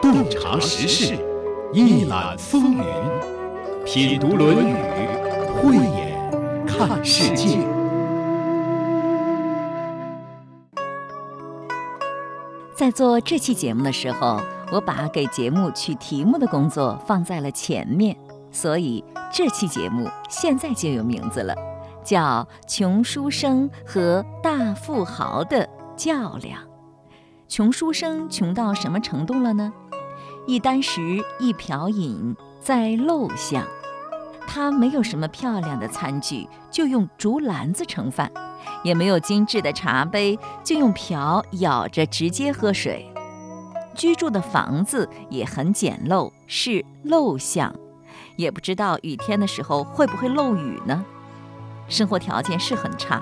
洞察时事，一览风云，品读《论语》，慧眼看世界。在做这期节目的时候，我把给节目取题目的工作放在了前面，所以这期节目现在就有名字了，叫《穷书生和大富豪的较量》。穷书生穷到什么程度了呢？一箪食，一瓢饮，在陋巷。他没有什么漂亮的餐具，就用竹篮子盛饭；也没有精致的茶杯，就用瓢舀着直接喝水。居住的房子也很简陋，是陋巷，也不知道雨天的时候会不会漏雨呢。生活条件是很差，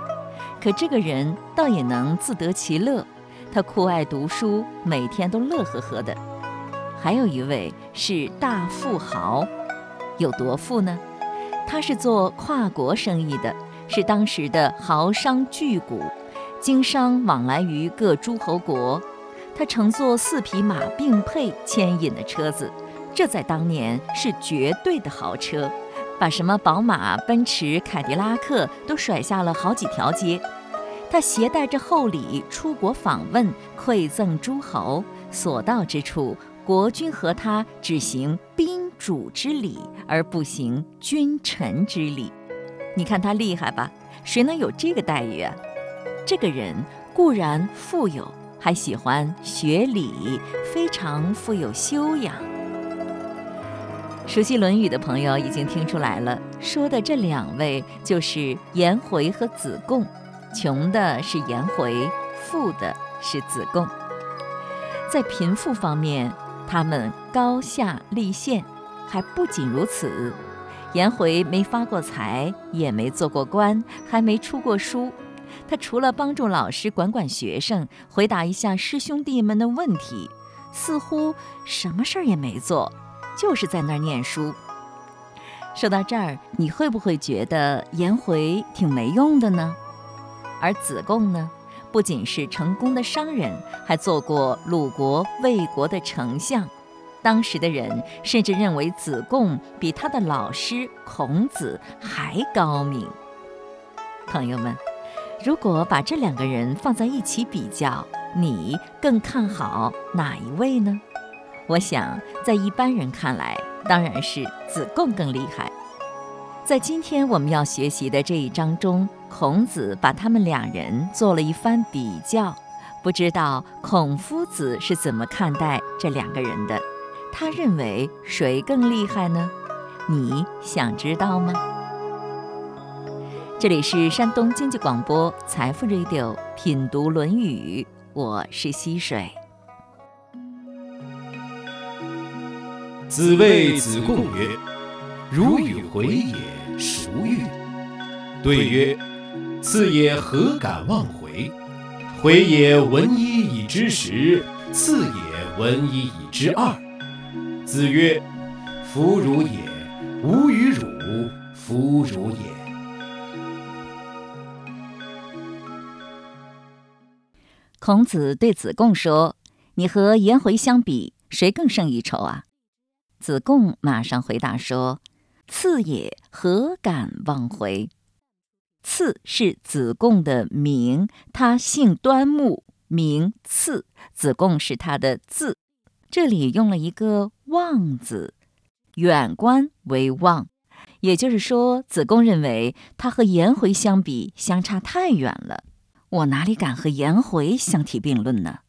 可这个人倒也能自得其乐。他酷爱读书，每天都乐呵呵的。还有一位是大富豪，有多富呢？他是做跨国生意的，是当时的豪商巨贾，经商往来于各诸侯国。他乘坐四匹马并配牵引的车子，这在当年是绝对的豪车，把什么宝马、奔驰、凯迪拉克都甩下了好几条街。他携带着厚礼出国访问，馈赠诸侯，所到之处。国君和他只行宾主之礼，而不行君臣之礼。你看他厉害吧？谁能有这个待遇啊？这个人固然富有，还喜欢学礼，非常富有修养。熟悉《论语》的朋友已经听出来了，说的这两位就是颜回和子贡。穷的是颜回，富的是子贡。在贫富方面。他们高下立现，还不仅如此。颜回没发过财，也没做过官，还没出过书。他除了帮助老师管管学生，回答一下师兄弟们的问题，似乎什么事儿也没做，就是在那儿念书。说到这儿，你会不会觉得颜回挺没用的呢？而子贡呢？不仅是成功的商人，还做过鲁国、魏国的丞相。当时的人甚至认为子贡比他的老师孔子还高明。朋友们，如果把这两个人放在一起比较，你更看好哪一位呢？我想，在一般人看来，当然是子贡更厉害。在今天我们要学习的这一章中，孔子把他们两人做了一番比较。不知道孔夫子是怎么看待这两个人的？他认为谁更厉害呢？你想知道吗？这里是山东经济广播财富 Radio 品读《论语》，我是溪水。子谓子贡曰：“如与回也。”孰欲？对曰：次也何敢忘回？回也闻一以知十，次也闻一以知二。子曰：夫如也，吾与汝夫如也。孔子对子贡说：“你和颜回相比，谁更胜一筹啊？”子贡马上回答说。次也何敢忘回？次是子贡的名，他姓端木，名次。子贡是他的字，这里用了一个望字，远观为望，也就是说，子贡认为他和颜回相比相差太远了。我哪里敢和颜回相提并论呢？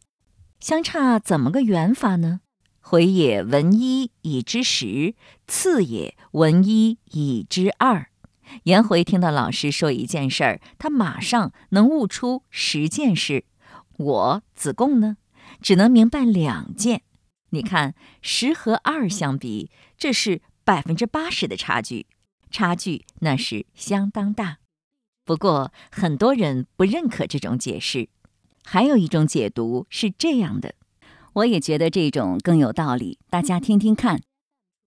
相差怎么个远法呢？回也闻一以知十，次也闻一以知二。颜回听到老师说一件事儿，他马上能悟出十件事。我子贡呢，只能明白两件。你看，十和二相比，这是百分之八十的差距，差距那是相当大。不过很多人不认可这种解释，还有一种解读是这样的。我也觉得这种更有道理，大家听听看。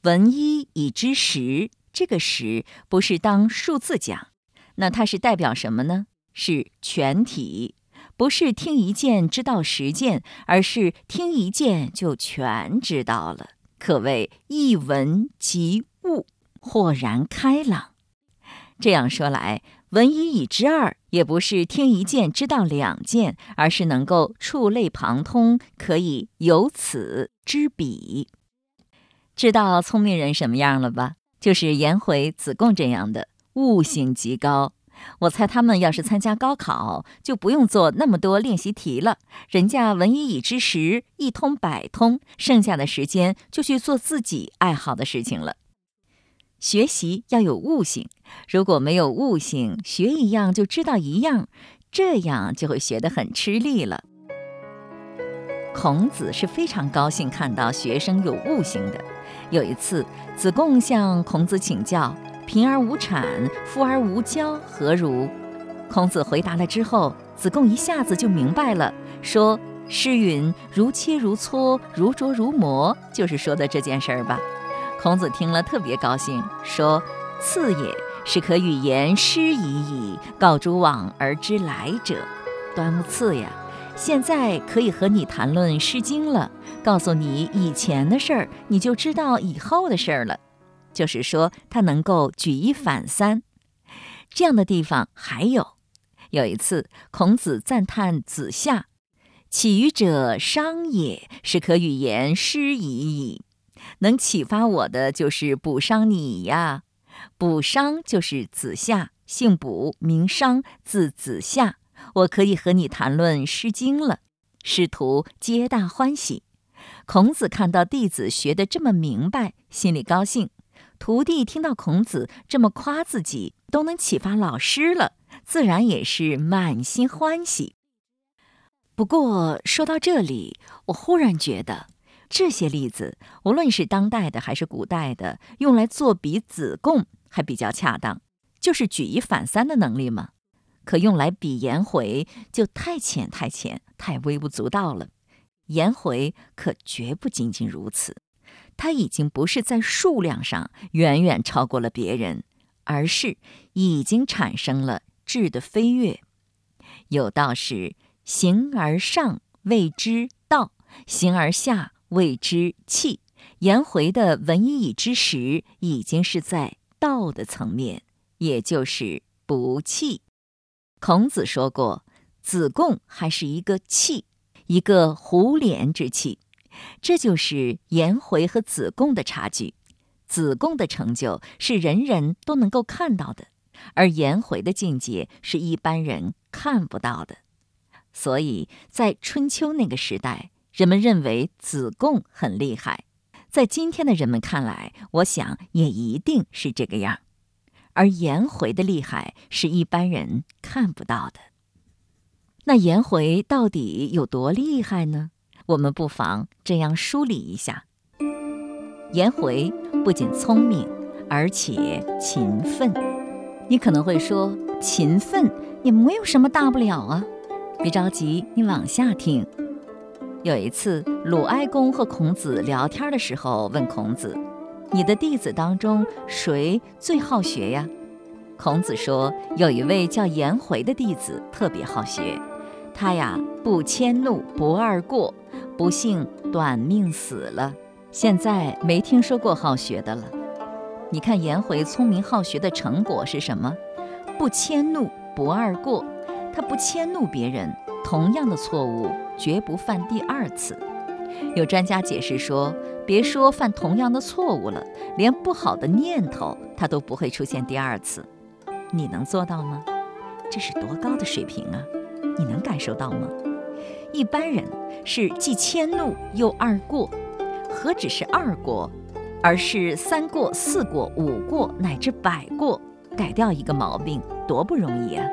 闻一以知十，这个十不是当数字讲，那它是代表什么呢？是全体，不是听一件知道十件，而是听一件就全知道了，可谓一闻即悟，豁然开朗。这样说来，闻一已知二，也不是听一件知道两件，而是能够触类旁通，可以由此知彼。知道聪明人什么样了吧？就是颜回、子贡这样的，悟性极高。我猜他们要是参加高考，就不用做那么多练习题了。人家闻一已知十，一通百通，剩下的时间就去做自己爱好的事情了。学习要有悟性，如果没有悟性，学一样就知道一样，这样就会学得很吃力了。孔子是非常高兴看到学生有悟性的。有一次，子贡向孔子请教：“贫而无产，富而无骄，何如？”孔子回答了之后，子贡一下子就明白了，说：“诗云‘如切如磋，如琢如磨’，就是说的这件事儿吧。”孔子听了特别高兴，说：“次也是可与言诗已矣，告诸往而知来者。”端木赐呀！现在可以和你谈论《诗经》了，告诉你以前的事儿，你就知道以后的事儿了。就是说，他能够举一反三。这样的地方还有，有一次，孔子赞叹子夏：“起予者商也，是可与言诗已矣。”能启发我的就是卜商你呀。卜商就是子夏，姓卜，名商，字子夏。我可以和你谈论《诗经》了，师徒皆大欢喜。孔子看到弟子学得这么明白，心里高兴；徒弟听到孔子这么夸自己，都能启发老师了，自然也是满心欢喜。不过说到这里，我忽然觉得，这些例子，无论是当代的还是古代的，用来作比子贡还比较恰当，就是举一反三的能力嘛？可用来比颜回，就太浅、太浅、太微不足道了。颜回可绝不仅仅如此，他已经不是在数量上远远超过了别人，而是已经产生了质的飞跃。有道是：“形而上谓之道，形而下谓之气。”颜回的闻一已知时，已经是在道的层面，也就是不气。孔子说过，子贡还是一个器，一个胡连之器。这就是颜回和子贡的差距。子贡的成就是人人都能够看到的，而颜回的境界是一般人看不到的。所以在春秋那个时代，人们认为子贡很厉害，在今天的人们看来，我想也一定是这个样。而颜回的厉害是一般人看不到的。那颜回到底有多厉害呢？我们不妨这样梳理一下：颜回不仅聪明，而且勤奋。你可能会说，勤奋也没有什么大不了啊。别着急，你往下听。有一次，鲁哀公和孔子聊天的时候，问孔子。你的弟子当中谁最好学呀？孔子说，有一位叫颜回的弟子特别好学，他呀不迁怒，不贰过，不幸短命死了。现在没听说过好学的了。你看颜回聪明好学的成果是什么？不迁怒，不贰过，他不迁怒别人，同样的错误绝不犯第二次。有专家解释说。别说犯同样的错误了，连不好的念头他都不会出现第二次。你能做到吗？这是多高的水平啊！你能感受到吗？一般人是既迁怒又二过，何止是二过，而是三过、四过、五过乃至百过，改掉一个毛病多不容易啊！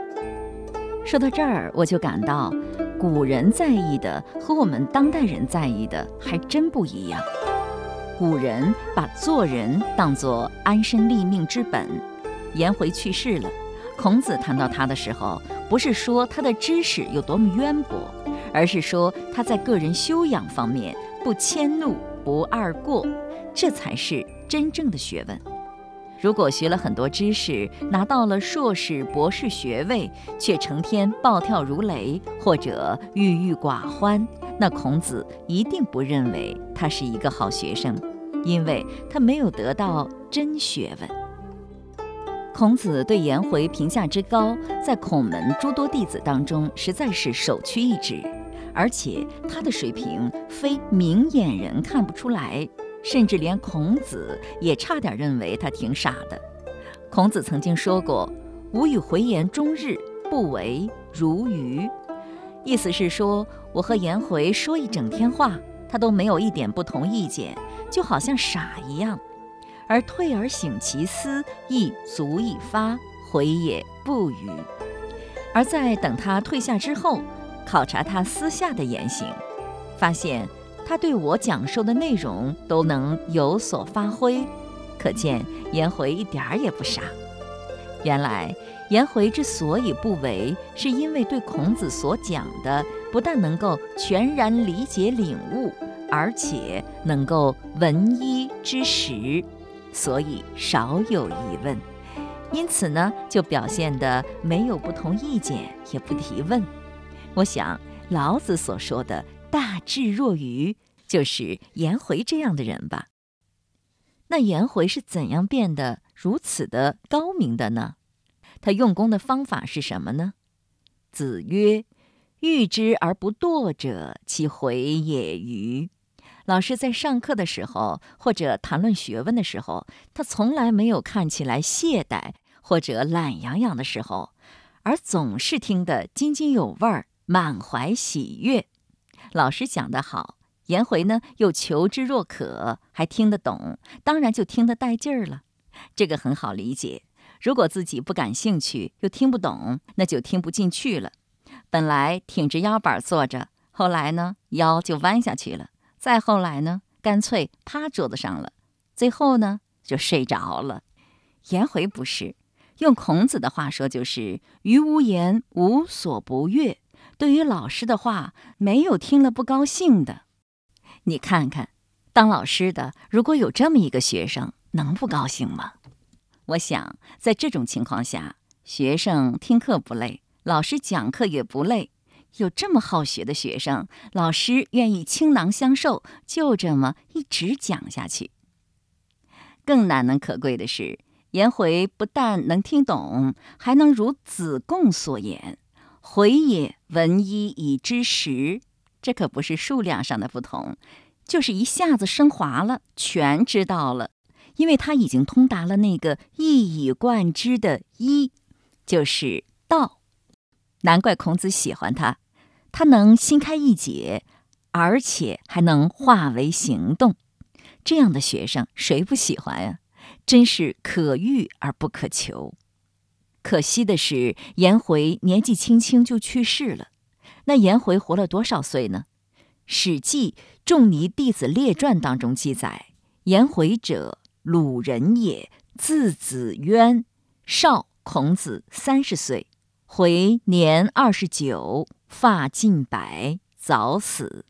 说到这儿，我就感到古人在意的和我们当代人在意的还真不一样。古人把做人当作安身立命之本。颜回去世了，孔子谈到他的时候，不是说他的知识有多么渊博，而是说他在个人修养方面不迁怒、不贰过，这才是真正的学问。如果学了很多知识，拿到了硕士、博士学位，却成天暴跳如雷或者郁郁寡欢，那孔子一定不认为他是一个好学生，因为他没有得到真学问。孔子对颜回评价之高，在孔门诸多弟子当中实在是首屈一指，而且他的水平非明眼人看不出来。甚至连孔子也差点认为他挺傻的。孔子曾经说过：“吾与回言终日，不为如鱼。”意思是说，我和颜回说一整天话，他都没有一点不同意见，就好像傻一样。而退而省其思，亦足以发，回也不语。而在等他退下之后，考察他私下的言行，发现。他对我讲授的内容都能有所发挥，可见颜回一点儿也不傻。原来颜回之所以不为，是因为对孔子所讲的不但能够全然理解领悟，而且能够闻一知十，所以少有疑问。因此呢，就表现得没有不同意见，也不提问。我想老子所说的。大智若愚，就是颜回这样的人吧？那颜回是怎样变得如此的高明的呢？他用功的方法是什么呢？子曰：“欲之而不惰者，其回也愚。”老师在上课的时候，或者谈论学问的时候，他从来没有看起来懈怠或者懒洋洋的时候，而总是听得津津有味儿，满怀喜悦。老师讲得好，颜回呢又求知若渴，还听得懂，当然就听得带劲儿了。这个很好理解。如果自己不感兴趣又听不懂，那就听不进去了。本来挺着腰板坐着，后来呢腰就弯下去了，再后来呢干脆趴桌子上了，最后呢就睡着了。颜回不是，用孔子的话说就是“于无言，无所不悦”。对于老师的话，没有听了不高兴的。你看看，当老师的如果有这么一个学生，能不高兴吗？我想，在这种情况下，学生听课不累，老师讲课也不累。有这么好学的学生，老师愿意倾囊相授，就这么一直讲下去。更难能可贵的是，颜回不但能听懂，还能如子贡所言。回也闻一以知十，这可不是数量上的不同，就是一下子升华了，全知道了。因为他已经通达了那个一以贯之的“一”，就是道。难怪孔子喜欢他，他能心开意解，而且还能化为行动。这样的学生谁不喜欢呀？真是可遇而不可求。可惜的是，颜回年纪轻轻就去世了。那颜回活了多少岁呢？《史记·仲尼弟子列传》当中记载：颜回者，鲁人也，字子渊，少孔子三十岁。回年二十九，发尽白，早死。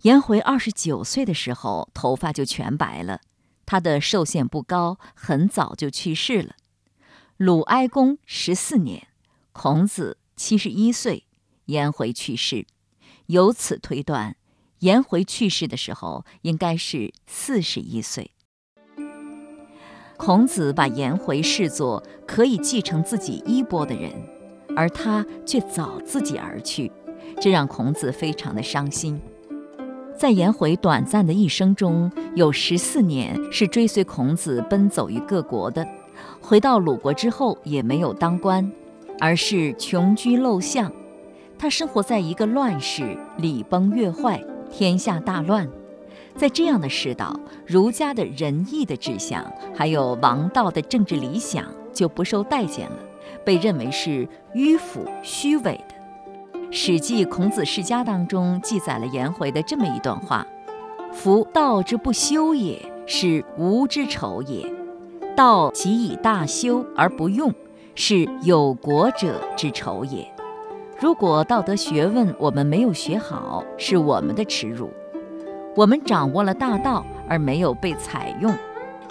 颜回二十九岁的时候，头发就全白了。他的寿限不高，很早就去世了。鲁哀公十四年，孔子七十一岁，颜回去世。由此推断，颜回去世的时候应该是四十一岁。孔子把颜回视作可以继承自己衣钵的人，而他却早自己而去，这让孔子非常的伤心。在颜回短暂的一生中，有十四年是追随孔子奔走于各国的。回到鲁国之后，也没有当官，而是穷居陋巷。他生活在一个乱世，礼崩乐坏，天下大乱。在这样的世道，儒家的仁义的志向，还有王道的政治理想，就不受待见了，被认为是迂腐虚伪的。《史记·孔子世家》当中记载了颜回的这么一段话：“夫道之不修也，是吾之丑也。”道即以大修而不用，是有国者之仇也。如果道德学问我们没有学好，是我们的耻辱。我们掌握了大道而没有被采用，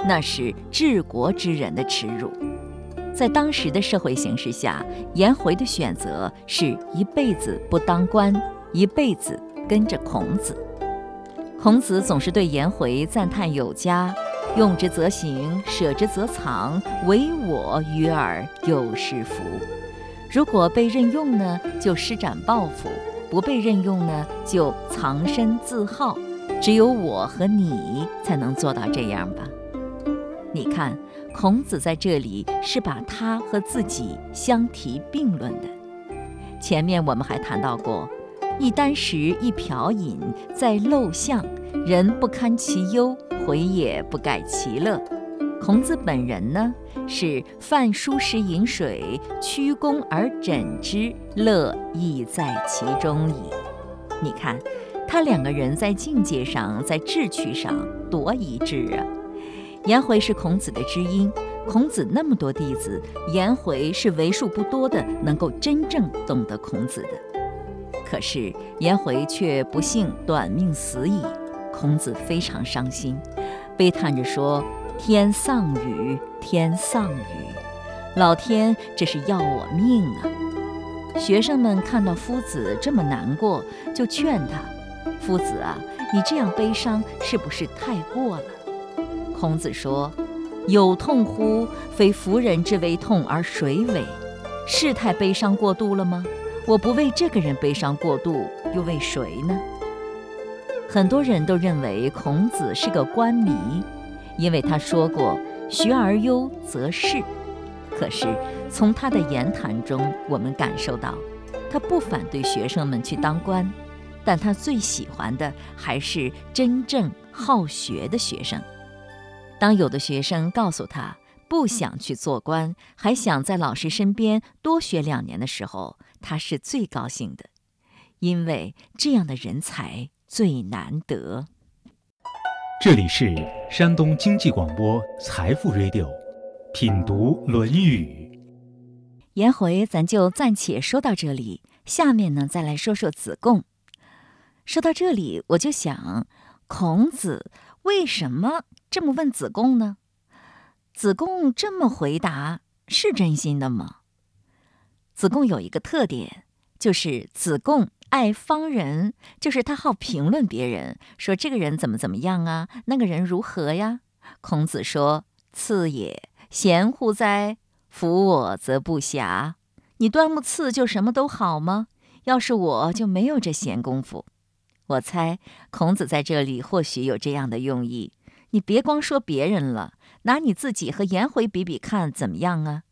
那是治国之人的耻辱。在当时的社会形势下，颜回的选择是一辈子不当官，一辈子跟着孔子。孔子总是对颜回赞叹有加，用之则行，舍之则藏，唯我与尔有是夫。如果被任用呢，就施展抱负；不被任用呢，就藏身自好。只有我和你才能做到这样吧？你看，孔子在这里是把他和自己相提并论的。前面我们还谈到过。一箪食，一瓢饮，在陋巷，人不堪其忧，回也不改其乐。孔子本人呢，是饭疏食饮水，曲肱而枕之，乐亦在其中矣。你看，他两个人在境界上，在志趣上多一致啊！颜回是孔子的知音，孔子那么多弟子，颜回是为数不多的能够真正懂得孔子的。可是颜回却不幸短命死矣，孔子非常伤心，悲叹着说：“天丧予，天丧予，老天这是要我命啊！”学生们看到夫子这么难过，就劝他：“夫子啊，你这样悲伤是不是太过了？”孔子说：“有痛乎？非夫人之为痛而谁为？是太悲伤过度了吗？”我不为这个人悲伤过度，又为谁呢？很多人都认为孔子是个官迷，因为他说过“学而优则仕”。可是从他的言谈中，我们感受到，他不反对学生们去当官，但他最喜欢的还是真正好学的学生。当有的学生告诉他不想去做官，还想在老师身边多学两年的时候，他是最高兴的，因为这样的人才最难得。这里是山东经济广播财富 Radio，品读《论语》。颜回咱就暂且说到这里，下面呢再来说说子贡。说到这里，我就想，孔子为什么这么问子贡呢？子贡这么回答是真心的吗？子贡有一个特点，就是子贡爱方人，就是他好评论别人，说这个人怎么怎么样啊，那个人如何呀？孔子说：“次也，贤乎哉？夫我则不暇。你端木赐就什么都好吗？要是我就没有这闲工夫。我猜孔子在这里或许有这样的用意。你别光说别人了，拿你自己和颜回比比看，怎么样啊？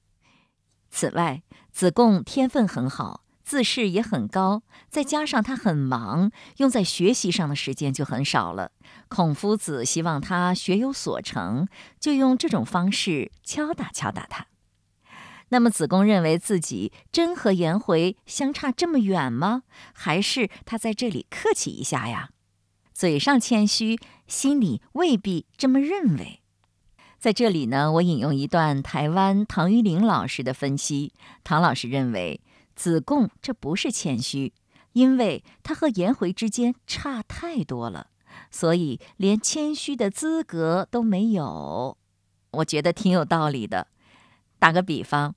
此外。”子贡天分很好，自视也很高，再加上他很忙，用在学习上的时间就很少了。孔夫子希望他学有所成，就用这种方式敲打敲打他。那么子贡认为自己真和颜回相差这么远吗？还是他在这里客气一下呀？嘴上谦虚，心里未必这么认为。在这里呢，我引用一段台湾唐玉玲老师的分析。唐老师认为，子贡这不是谦虚，因为他和颜回之间差太多了，所以连谦虚的资格都没有。我觉得挺有道理的。打个比方，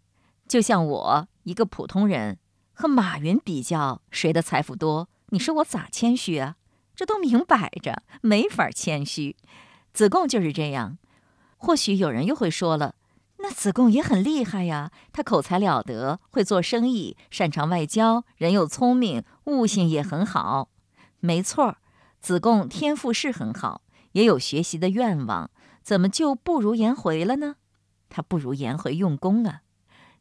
就像我一个普通人和马云比较，谁的财富多？你说我咋谦虚啊？这都明摆着，没法谦虚。子贡就是这样。或许有人又会说了，那子贡也很厉害呀，他口才了得，会做生意，擅长外交，人又聪明，悟性也很好。没错，子贡天赋是很好，也有学习的愿望，怎么就不如颜回了呢？他不如颜回用功啊。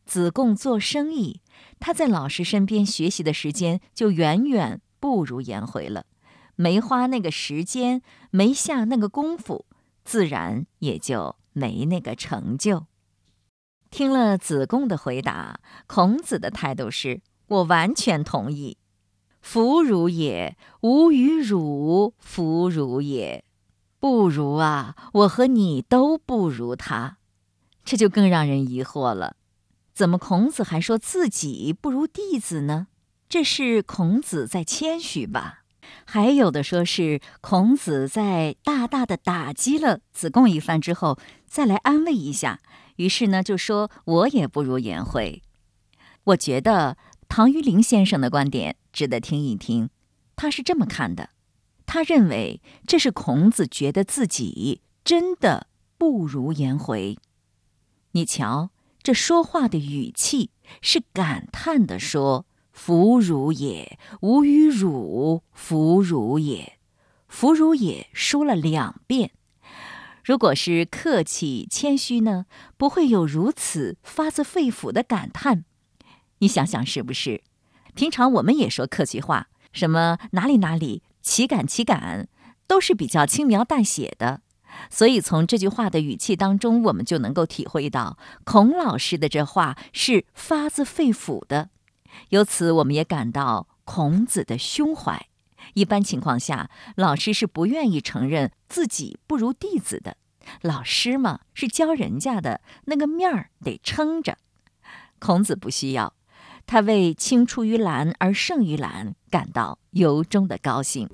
子贡做生意，他在老师身边学习的时间就远远不如颜回了，没花那个时间，没下那个功夫。自然也就没那个成就。听了子贡的回答，孔子的态度是：我完全同意。弗如也，吾与汝弗如也，不如啊！我和你都不如他，这就更让人疑惑了。怎么孔子还说自己不如弟子呢？这是孔子在谦虚吧？还有的说是孔子在大大的打击了子贡一番之后，再来安慰一下，于是呢就说我也不如颜回。我觉得唐榆林先生的观点值得听一听，他是这么看的，他认为这是孔子觉得自己真的不如颜回。你瞧，这说话的语气是感叹的说。弗如也，吾与汝弗如也。弗如也说了两遍。如果是客气谦虚呢，不会有如此发自肺腑的感叹。你想想是不是？平常我们也说客气话，什么哪里哪里，岂敢岂敢，都是比较轻描淡写的。所以从这句话的语气当中，我们就能够体会到孔老师的这话是发自肺腑的。由此，我们也感到孔子的胸怀。一般情况下，老师是不愿意承认自己不如弟子的。老师嘛，是教人家的，那个面儿得撑着。孔子不需要，他为青出于蓝而胜于蓝感到由衷的高兴。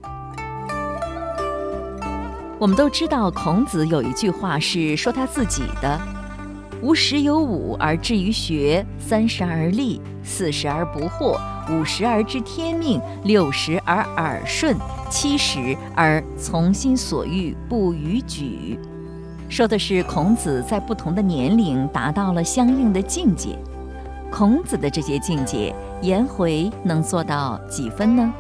我们都知道，孔子有一句话是说他自己的。吾十有五而志于学，三十而立，四十而不惑，五十而知天命，六十而耳顺，七十而从心所欲不逾矩。说的是孔子在不同的年龄达到了相应的境界。孔子的这些境界，颜回能做到几分呢？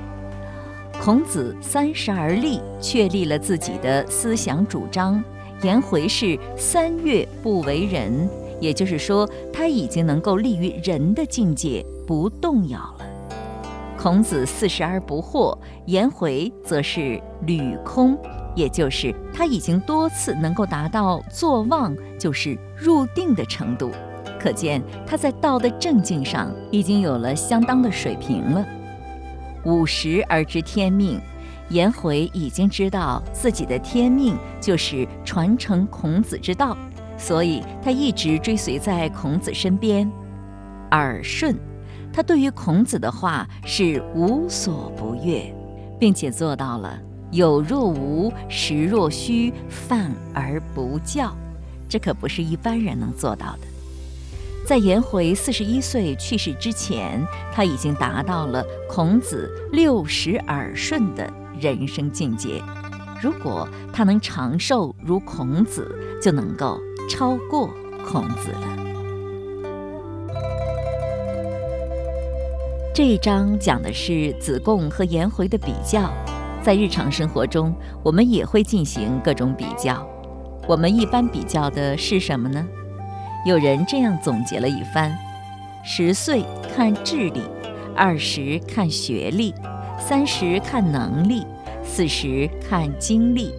孔子三十而立，确立了自己的思想主张。颜回是三月不为人，也就是说，他已经能够立于人的境界，不动摇了。孔子四十而不惑，颜回则是履空，也就是他已经多次能够达到坐忘，就是入定的程度。可见他在道的正境上已经有了相当的水平了。五十而知天命。颜回已经知道自己的天命就是传承孔子之道，所以他一直追随在孔子身边。耳顺，他对于孔子的话是无所不悦，并且做到了有若无，实若虚，犯而不教。这可不是一般人能做到的。在颜回四十一岁去世之前，他已经达到了孔子六十耳顺的。人生境界，如果他能长寿如孔子，就能够超过孔子了。这一章讲的是子贡和颜回的比较，在日常生活中，我们也会进行各种比较。我们一般比较的是什么呢？有人这样总结了一番：十岁看智力，二十看学历。三十看能力，四十看精力，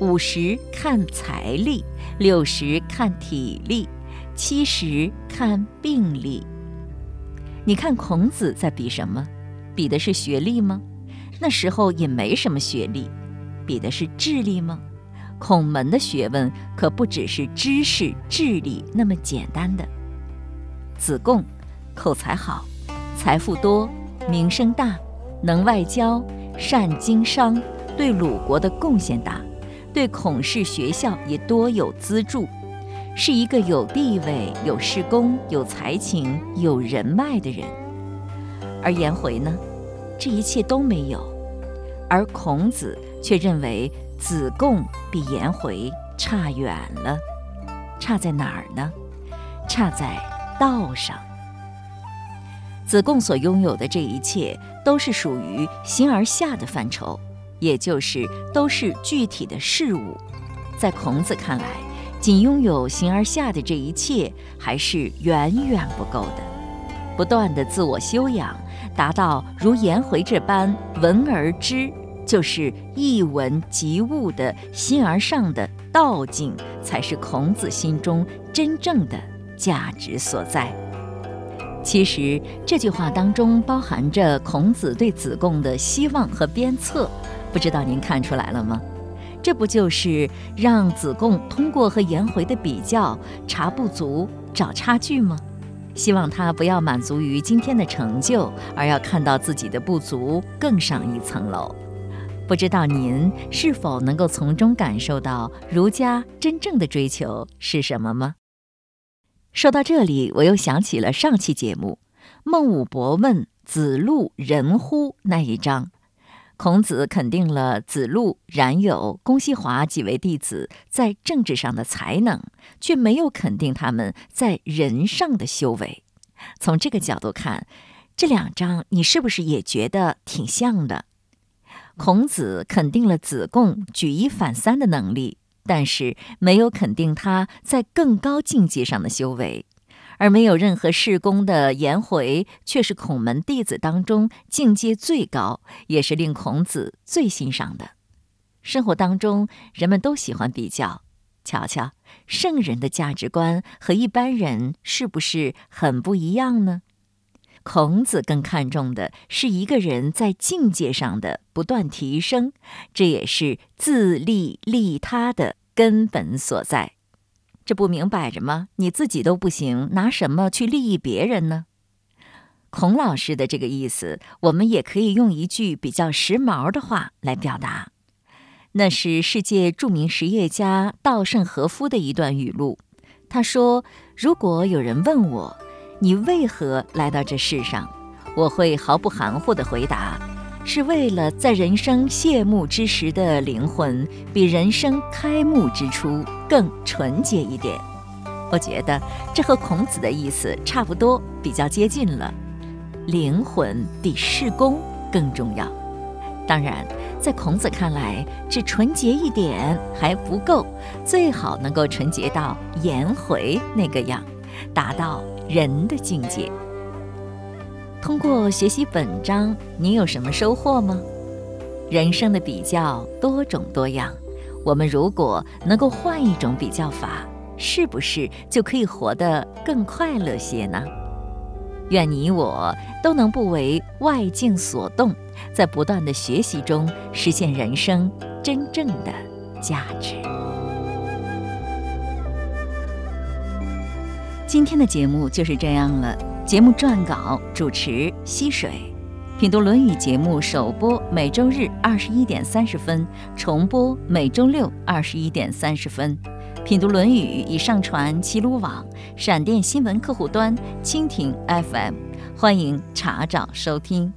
五十看财力，六十看体力，七十看病力。你看孔子在比什么？比的是学历吗？那时候也没什么学历，比的是智力吗？孔门的学问可不只是知识、智力那么简单的。子贡口才好，财富多，名声大。能外交，善经商，对鲁国的贡献大，对孔氏学校也多有资助，是一个有地位、有事功、有才情、有人脉的人。而颜回呢，这一切都没有，而孔子却认为子贡比颜回差远了。差在哪儿呢？差在道上。子贡所拥有的这一切，都是属于形而下的范畴，也就是都是具体的事物。在孔子看来，仅拥有形而下的这一切，还是远远不够的。不断的自我修养，达到如颜回这般闻而知，就是一闻即悟的心而上的道境，才是孔子心中真正的价值所在。其实这句话当中包含着孔子对子贡的希望和鞭策，不知道您看出来了吗？这不就是让子贡通过和颜回的比较查不足、找差距吗？希望他不要满足于今天的成就，而要看到自己的不足更上一层楼。不知道您是否能够从中感受到儒家真正的追求是什么吗？说到这里，我又想起了上期节目《孟武伯问子路仁乎》那一章，孔子肯定了子路、冉有、公西华几位弟子在政治上的才能，却没有肯定他们在人上的修为。从这个角度看，这两章你是不是也觉得挺像的？孔子肯定了子贡举一反三的能力，但是没有肯定他在更高境界上的修为；而没有任何事功的颜回，却是孔门弟子当中境界最高，也是令孔子最欣赏的。生活当中，人们都喜欢比较，瞧瞧圣人的价值观和一般人是不是很不一样呢？孔子更看重的是一个人在境界上的不断提升，这也是自利利他的根本所在。这不明摆着吗？你自己都不行，拿什么去利益别人呢？孔老师的这个意思，我们也可以用一句比较时髦的话来表达，那是世界著名实业家稻盛和夫的一段语录。他说：“如果有人问我，”你为何来到这世上？我会毫不含糊地回答：是为了在人生谢幕之时的灵魂比人生开幕之初更纯洁一点。我觉得这和孔子的意思差不多，比较接近了。灵魂比事功更重要。当然，在孔子看来，只纯洁一点还不够，最好能够纯洁到颜回那个样，达到。人的境界。通过学习本章，你有什么收获吗？人生的比较多种多样，我们如果能够换一种比较法，是不是就可以活得更快乐些呢？愿你我都能不为外境所动，在不断的学习中实现人生真正的价值。今天的节目就是这样了。节目撰稿、主持：溪水。品读《论语》节目首播每周日二十一点三十分，重播每周六二十一点三十分。品读《论语》已上传齐鲁网、闪电新闻客户端、蜻蜓 FM，欢迎查找收听。